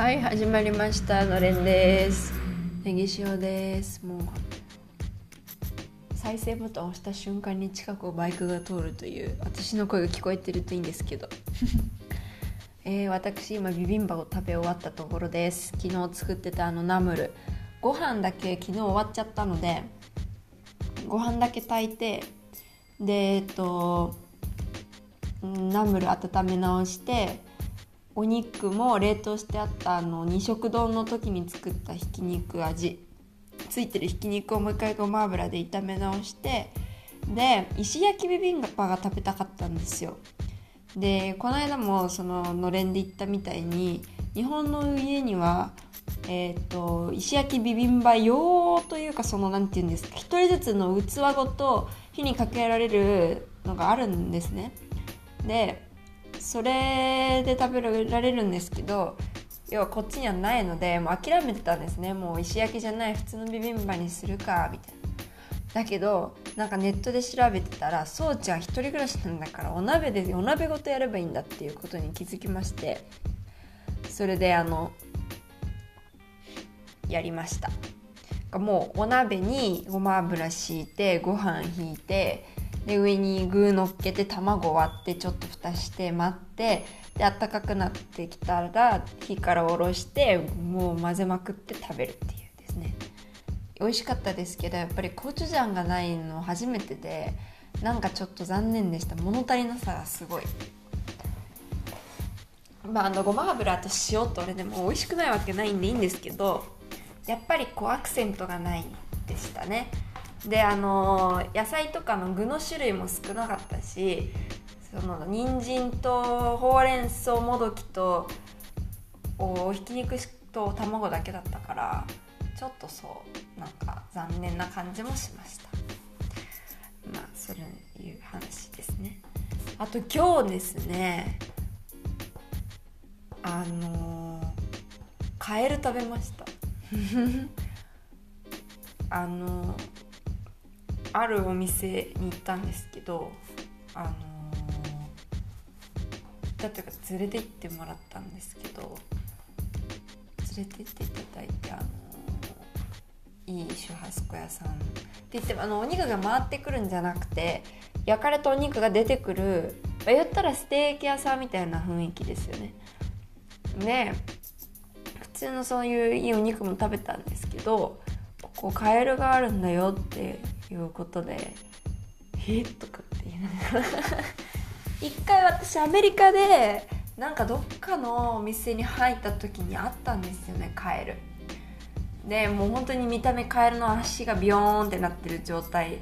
はい始まりました。のれんです。ネギ塩です。もう再生ボタンを押した瞬間に近くをバイクが通るという私の声が聞こえてるといいんですけど。えー、私今ビビンバを食べ終わったところです。昨日作ってたあのナムル。ご飯だけ昨日終わっちゃったのでご飯だけ炊いてでえっとナムル温め直してお肉も冷凍してあったあの二色丼の時に作ったひき肉味。ついてるひき肉をもう一回ごま油で炒め直してで石焼きビビンバが食べたかったんですよ。でこの間もそののれんで行ったみたいに日本の家にはえーと、石焼きビビンバ用というかその何て言うんですか1人ずつの器ごと火にかけられるのがあるんですね。でそれで食べられるんですけど要はこっちにはないのでもう諦めてたんですね。もう石焼きじゃない普通のビビンバにするかみたいな。だけどなんかネットで調べてたらそうちゃん一人暮らしなんだからお鍋でお鍋ごとやればいいんだっていうことに気づきましてそれであのやりました。もうお鍋にごま油敷いてご飯ひいてで上に具乗っけて卵割ってちょっと蓋して待ってであったかくなってきたら火から下ろしてもう混ぜまくって食べるっていうですね。美味しかったですけどやっぱりコチュジャンがないの初めてでなんかちょっと残念でした。物足りなさがすごい。まああのごま油と塩と俺でも美味しくないわけないんでいいんですけどやっぱりこうアクセントがないでしたね。であの野菜とかの具の種類も少なかったしその人参とほうれん草もどきとおひき肉と卵だけだったからちょっとそうなんか残念な感じもしました。まあそういう話ですね。あと今日ですねあのカエル食べました。あのあるお店に行ったんですけどあのー、行ったというか連れて行ってもらったんですけど連れて行っていただいてあのー、いいシュハスコ屋さんって言ってもあのお肉が回ってくるんじゃなくて焼かれたお肉が出てくる言ったらステーキ屋さんみたいな雰囲気ですよね。で普通のそういういいお肉も食べたんですけどここカエルがあるんだよっていうことで「えとかって言いなが。ら一回私アメリカでなんかどっかのお店に入った時にあったんですよねカエル。でもう本当に見た目カエルの足がビヨーンってなってる状態。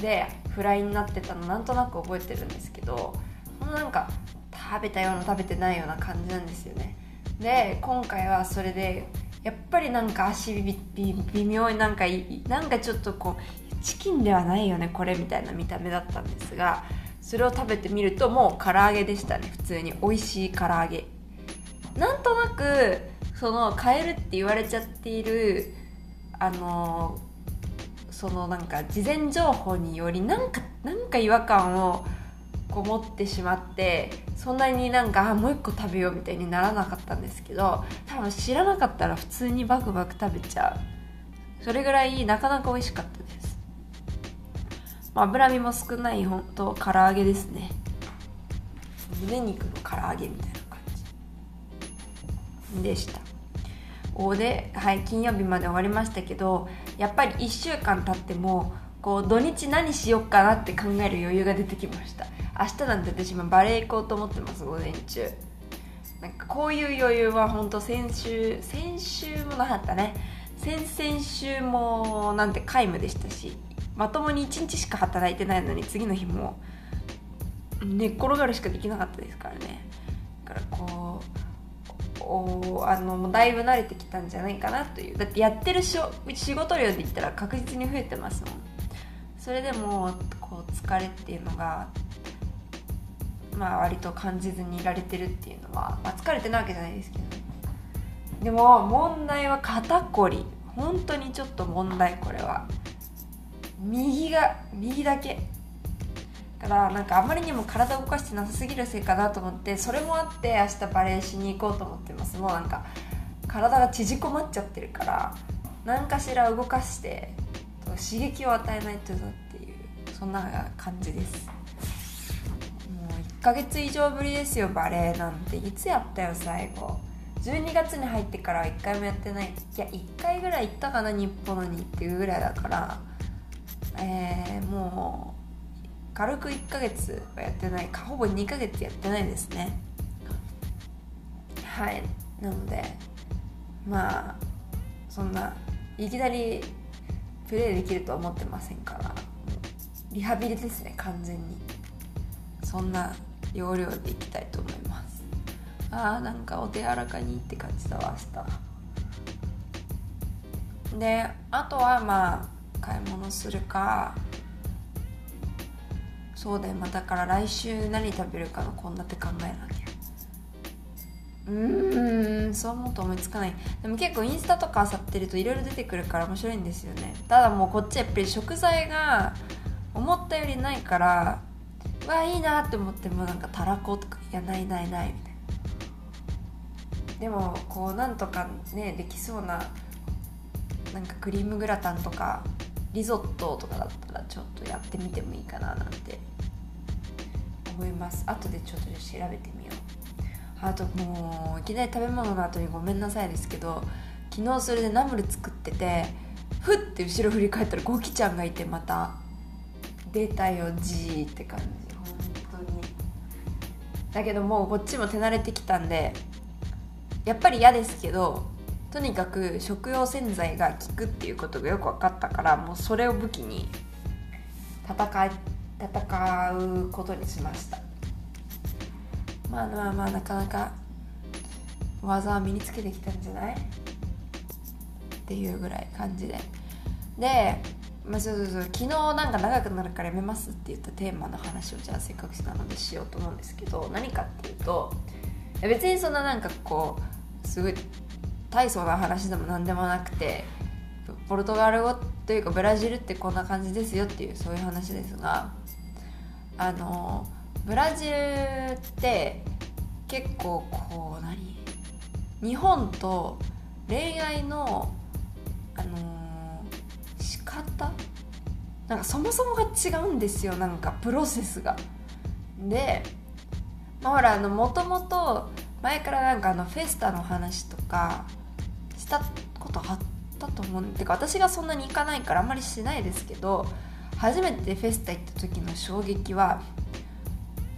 でフライになってたのなんとなく覚えてるんですけどなんか食べたような食べてないような感じなんですよね。で今回はそれでやっぱりなんか足微妙になんかなんかちょっとこうチキンではないよねこれみたいな見た目だったんですがそれを食べてみるともう唐揚げでしたね普通に。美味しい唐揚げ。なんとなくその買えるって言われちゃっているあのそのなんか事前情報によりなんかなんか違和感をこう持ってしまってそんなになんかもう一個食べようみたいにならなかったんですけど多分知らなかったら普通にバクバク食べちゃう。それぐらいなかなか美味しかったです。まあ、脂身も少ないほんと唐揚げですね。胸肉の唐揚げみたいな感じ。でした。おで、はい、金曜日まで終わりましたけどやっぱり1週間経ってもこう土日何しよっかなって考える余裕が出てきました。明日なんて私今バレエ行こうと思ってます午前中。なんかこういう余裕は本当先週先週もなかったね。先々週もなんて皆無でしたしまともに1日しか働いてないのに次の日も寝っ転がるしかできなかったですからね。だからこうおあのだいぶ慣れてきたんじゃないかなという。だってやってる仕事量で言ったら確実に増えてますもん。それでもこう疲れっていうのがまあ割と感じずにいられてるっていうのは、まあ、疲れてないわけじゃないですけど。でも問題は肩こり。本当にちょっと問題これは。右が右だけ。だからなんかあまりにも体を動かしてなさすぎるせいかなと思ってそれもあって明日バレエしに行こうと思ってます。もうなんか体が縮こまっちゃってるから何かしら動かして刺激を与えないとだっていうそんな感じです。1ヶ月以上ぶりですよバレエなんて。いつやったよ最後。12月に入ってからは1回もやってない。いや1回ぐらい行ったかな日本にっていうぐらいだから。えー、もう軽く1ヶ月はやってない。かほぼ2ヶ月やってないですね。はい。なのでまあそんないきなりプレイできるとは思ってませんから。リハビリですね完全に。そんな要領でいきたいと思います。あーなんかお手柔らかにって感じだわ明日。であとはまあ買い物するか。そうだよまあ、だから来週何食べるかの献立考えなきゃ。うーんそう思うと思いつかない。でも結構インスタとか漁ってるといろいろ出てくるから面白いんですよね。ただもうこっちやっぱり食材が思ったよりないからわいいなって思ってもなんかたらことかいやないないないみたいな。でもこうなんとかねできそうななんかクリームグラタンとかリゾットとかだったらちょっとやってみてもいいかななんて思います。後でちょっと調べてみよう。あともういきなり食べ物の後にごめんなさいですけど昨日それでナムル作っててふって後ろ振り返ったらゴキちゃんがいてまた出たよじーって感じ。だけどもうこっちも手慣れてきたんでやっぱり嫌ですけどとにかく食用洗剤が効くっていうことがよく分かったからもうそれを武器に戦い戦うことにしました。まあまあまあなかなか技は身につけてきたんじゃない？っていうぐらい感じで。で、まあ、そうそうそう昨日なんか長くなるからやめますって言ったテーマの話をじゃあせっかくしたのでしようと思うんですけど何かっていうと別にそんななんかこうすごい大層な話でも何でもなくてポルトガル語というかブラジルってこんな感じですよっていうそういう話ですがあのブラジルって結構こう何？日本と恋愛のあの、なんかそもそもが違うんですよなんかプロセスが。でまあほらあのもともと前からなんかあのフェスタの話とかしたことあったと思うんでか私がそんなに行かないからあんまりしないですけど初めてフェスタ行った時の衝撃は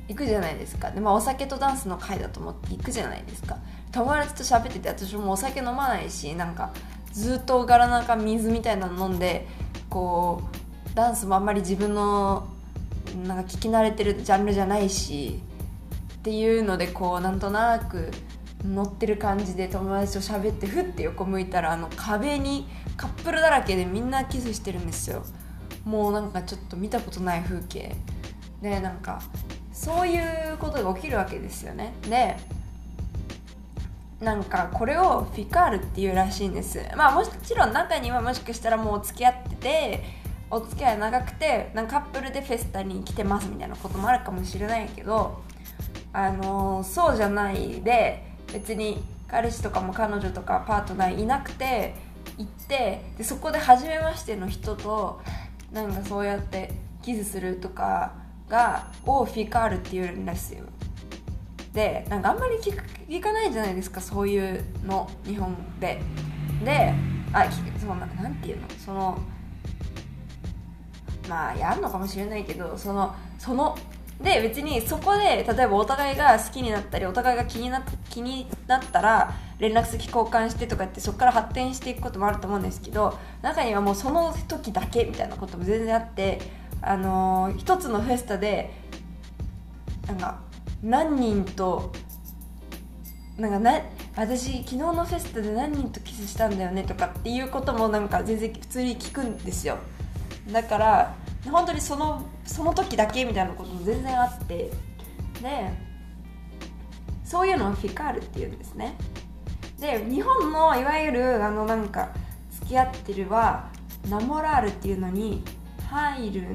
行くじゃないですかで、まあ、お酒とダンスの会だと思って行くじゃないですか友達と喋ってて私もお酒飲まないしなんかずっと柄なんか水みたいなの飲んでこうダンスもあんまり自分のなんか聞き慣れてるジャンルじゃないしっていうのでこうなんとなく乗ってる感じで友達と喋ってふって横向いたらあの壁にカップルだらけでみんなキスしてるんですよ。もうなんかちょっと見たことない風景。でなんかそういうことが起きるわけですよね。でなんかこれをフィカールっていうらしいんです。まあもちろん中にはもしかしたらもう付き合っててお付き合い長くてなんかカップルでフェスタに来てますみたいなこともあるかもしれないけどあのー、そうじゃないで別に彼氏とかも彼女とかパートナーいなくて行ってでそこで初めましての人となんかそうやってキスするとかがをフィカールっていうんですよ。でなんかあんまり聞聞かないじゃないですかそういうの日本で。であそのなんていうの？そのまあやるのかもしれないけどそのそので別にそこで例えばお互いが好きになったりお互いが気にな気になったら連絡先交換してとかってそこから発展していくこともあると思うんですけど中にはもうその時だけみたいなことも全然あってあのー、一つのフェスタでなんか何人となんかな私昨日のフェスタで何人とキスしたんだよねとかっていうこともなんか全然普通に聞くんですよ。だから本当にそのその時だけみたいなことも全然あってでそういうのをフィカールっていうんですね。で日本のいわゆるあのなんか付き合ってるはナモラールっていうのに入る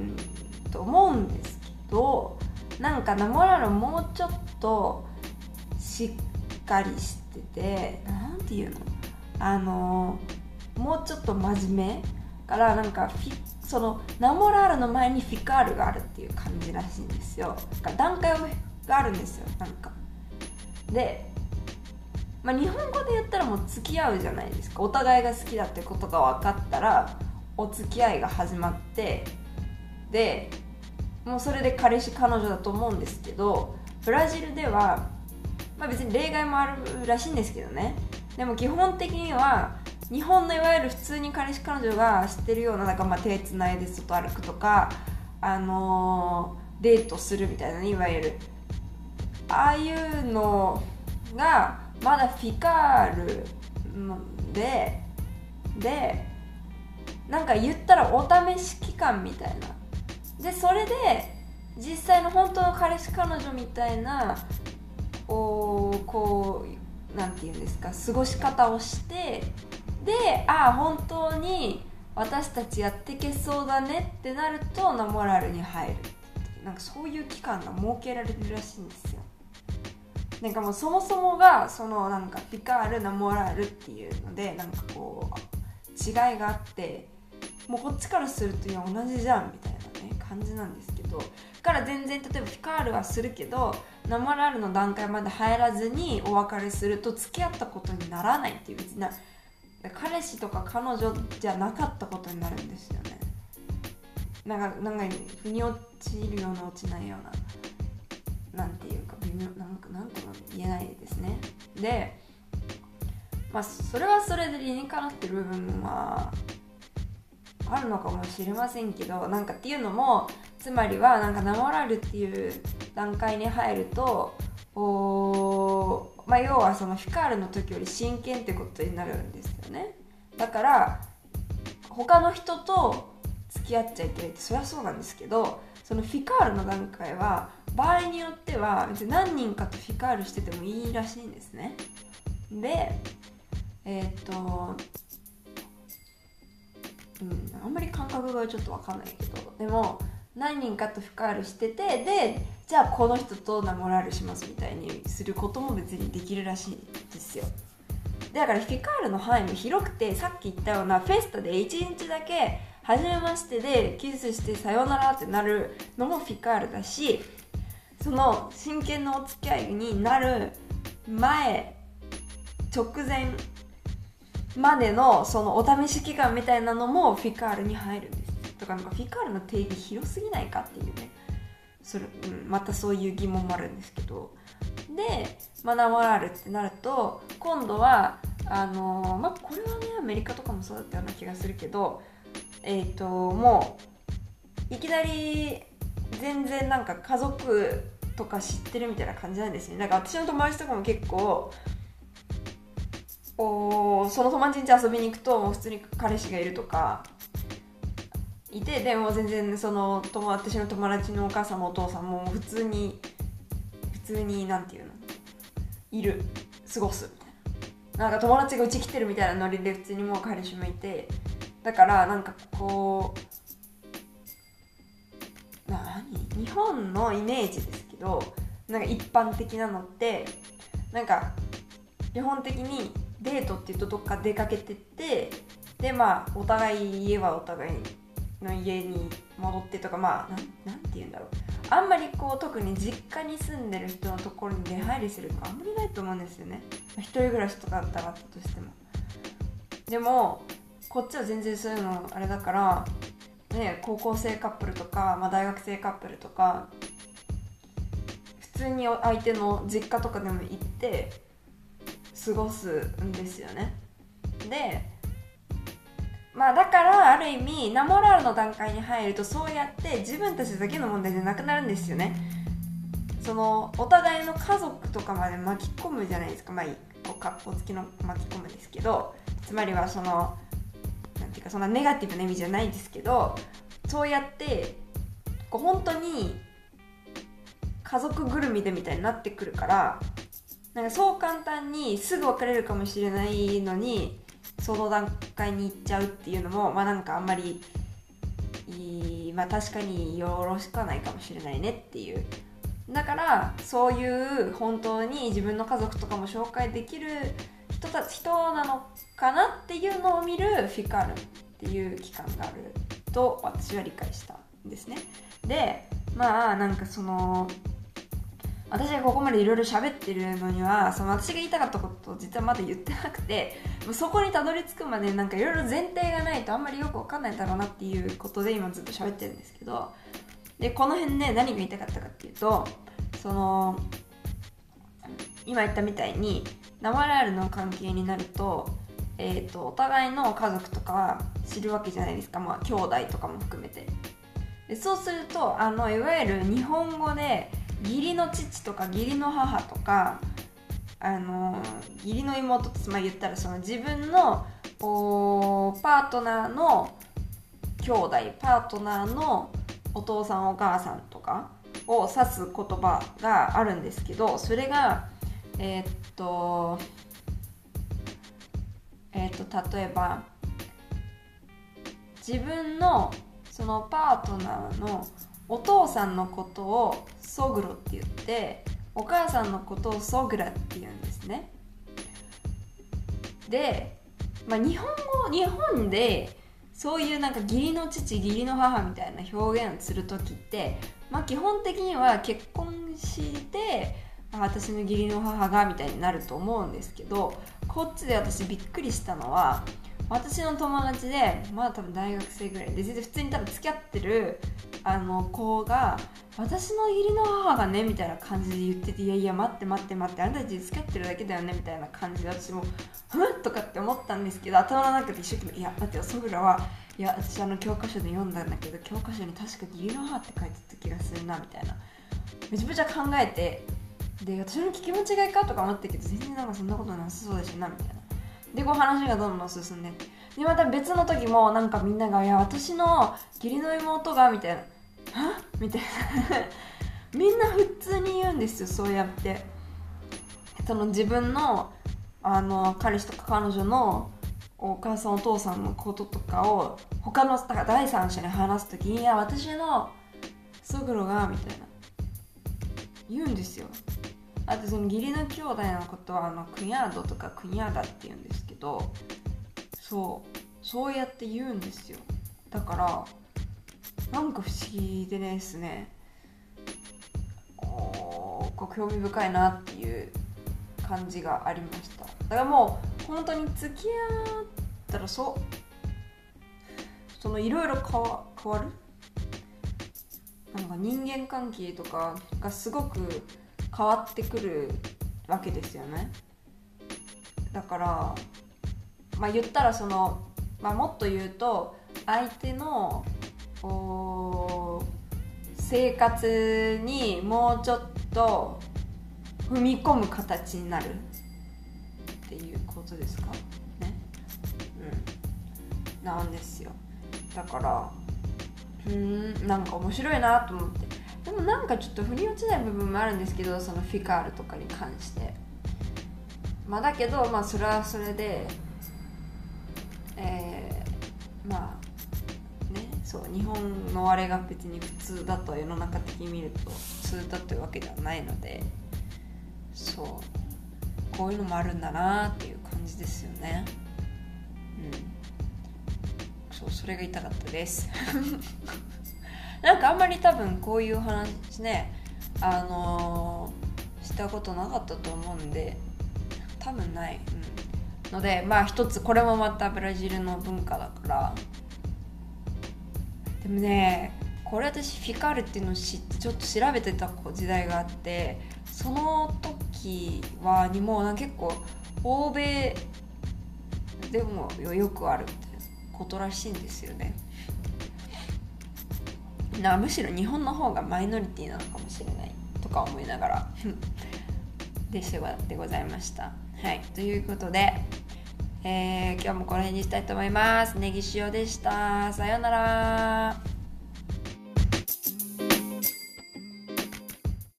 と思うんですけどなんかナモラールもうちょっとしっかりしてて何て言うの？あのもうちょっと真面目からなんかフィそのナモラールの前にフィカールがあるっていう感じらしいんですよ。だから段階があるんですよなんか。で、まあ、日本語で言ったらもう付き合うじゃないですか。お互いが好きだってことが分かったらお付き合いが始まってでもうそれで彼氏彼女だと思うんですけどブラジルでは、まあ、別に例外もあるらしいんですけどね。でも基本的には日本のいわゆる普通に彼氏彼女が知ってるようななんかまあ手つないで外歩くとか、あのー、デートするみたいな、ね、いわゆる。ああいうのがまだフィカールででなんか言ったらお試し期間みたいな。でそれで実際の本当の彼氏彼女みたいなおこうなんて言うんですか過ごし方をしてでああ本当に私たちやってけそうだねってなるとナモラルに入る。なんかそういう期間が設けられるらしいんですよ。なんかもうそもそもがそのなんかピカールナモラルっていうのでなんかこう違いがあってもうこっちからするといや同じじゃんみたいなね感じなんですけどから全然例えばピカールはするけどナモラルの段階まで入らずにお別れすると付き合ったことにならないっていう別な彼氏とか彼女じゃなかったことになるんですよね。なんかなんか腑に落ちるような落ちないようななんていうか微妙なんかなんとも言えないですね。でまあそれはそれで理にかなってる部分はあるのかもしれませんけどなんかっていうのもつまりはなんか名もらるっていう段階に入るとおまあ、要はそのフィカールの時より真剣ってことになるんですよね。だから他の人と付き合っちゃいけないってそりゃそうなんですけどそのフィカールの段階は場合によっては別に何人かとフィカールしててもいいらしいんですね。でえー、っとうんあんまり感覚がちょっと分かんないけどでも何人かとフィカールしててでじゃあこの人とナモラルしますみたいにすることも別にできるらしいですよ。だからフィカールの範囲も広くてさっき言ったようなフェスタで1日だけ初めましてでキスしてさようならってなるのもフィカールだしその真剣なお付き合いになる前直前までのそのお試し期間みたいなのもフィカールに入るんです。とかなんかフィカールの定義広すぎないかっていうね。それ、うん、またそういう疑問もあるんですけど。で学ばられるってなると今度はあのー、まあこれはねアメリカとかもそうだったような気がするけどえっ、ー、ともういきなり全然なんか家族とか知ってるみたいな感じなんですね。なんか私の友達とかも結構おその友達に遊びに行くともう普通に彼氏がいるとかいてでも全然その友私の友達のお母さんもお父さんも普通に普通になんていうの？いる。過ごすみたいな。なんか友達がうち来てるみたいなノリで普通にもう彼氏もいて。だからなんかこう何？日本のイメージですけどなんか一般的なのってなんか基本的にデートっていうとどっか出かけてってでまあお互い家はお互いの家に戻ってとかまあなんて言うんだろう。あんまりこう特に実家に住んでる人のところに出入りするかあんまりないと思うんですよね。一人暮らしとかだったらあったとしても。でもこっちは全然そういうのあれだからね高校生カップルとか、まあ、大学生カップルとか普通に相手の実家とかでも行って過ごすんですよね。でまあだからある意味ナモラルの段階に入るとそうやって自分たちだけの問題じゃなくなるんですよね。そのお互いの家族とかまで巻き込むじゃないですか。まあこうか。っこつきの巻き込むですけど。つまりはそのなんていうかそんなネガティブな意味じゃないですけど。そうやってこう本当に家族ぐるみでみたいになってくるから。なんかそう簡単にすぐ別れるかもしれないのにその段階に行っちゃうっていうのもまあなんかあんまりいいまあ確かによろしくはないかもしれないねっていう。だからそういう本当に自分の家族とかも紹介できる人たち人なのかなっていうのを見るフィカルっていう機関があると私は理解したんですね。でまあなんかその私がここまでいろいろ喋ってるのにはその私が言いたかったことを実はまだ言ってなくてそこにたどり着くまでなんかいろいろ前提がないとあんまりよくわかんないだろうなっていうことで今ずっと喋ってるんですけどでこの辺で何が言いたかったかっていうとその今言ったみたいに生ラールの関係になると,、えーと、お互いの家族とかは知るわけじゃないですか、まあ、兄弟とかも含めて。でそうするとあのいわゆる日本語で義理の父とか義理の母とかあの義理の妹ってまあ言ったらその自分のパートナーの兄弟パートナーのお父さんお母さんとかを指す言葉があるんですけどそれがえー、っとえー、っと例えば自分のそのパートナーのお父さんのことをソグロって言ってお母さんのことをソグラって言うんですね。で、まあ、日本語日本でそういうなんか義理の父義理の母みたいな表現する時って、まあ、基本的には結婚して私の義理の母がみたいになると思うんですけどこっちで私びっくりしたのは私の友達でまだ多分大学生ぐらいで全然普通に多分付き合ってるあの子が私の義理の母がねみたいな感じで言ってていやいや待って待って待ってあんたたち付き合ってるだけだよねみたいな感じで私もふんとかって思ったんですけど頭の中で一生懸命いや待ってよソグラはいや私あの教科書で読んだんだけど教科書に確か義理の母って書いてた気がするなみたいなめちゃめちゃ考えてで私の聞き間違いかとか思ったけど全然なんかそんなことなさそうだしなみたいなでこう話がどんどん進んででまた別の時もなんかみんなが「いや私の義理の妹が」みたいな「はみたいな。みんな普通に言うんですよそうやって。その自分のあの彼氏とか彼女のお母さんお父さんのこととかを他の第三者に話す時に「いや私のソグロが」みたいな。言うんですよ。あとその義理の兄弟のことはあのクニャードとかクニャーダって言うんですけどそう。そうやって言うんですよ。だからなんか不思議でですね。こう興味深いなっていう感じがありました。だからもう本当に付き合ったらそう。そのいろいろ変わ変わる？なんか人間関係とかがすごく変わってくるわけですよね。だからまあ言ったらその、まあ、もっと言うと相手の生活にもうちょっと踏み込む形になるっていうことですか？ね。うん。なんですよ。だからうんなんか面白いなと思って。でもなんかちょっと腑に落ちない部分もあるんですけどそのフィカールとかに関して。まあだけどまあそれはそれでえー、まあそう日本のあれが別に普通だと世の中的に見ると普通だというわけではないのでそうこういうのもあるんだなっていう感じですよね。うん。そうそれが言いたかったです。なんかあんまり多分こういう話ねあのー、したことなかったと思うんで多分ない、うん、のでまあ一つこれもまたブラジルの文化だからでもねこれ私フィカルっていうのを知ってちょっと調べてた時代があってその時はにもな結構欧米でもよくあるみたいなことらしいんですよね。なむしろ日本の方がマイノリティなのかもしれないとか思いながら でしでございました。はい。ということで、えー、今日もこの辺にしたいと思います。ネギ塩でした。さようなら。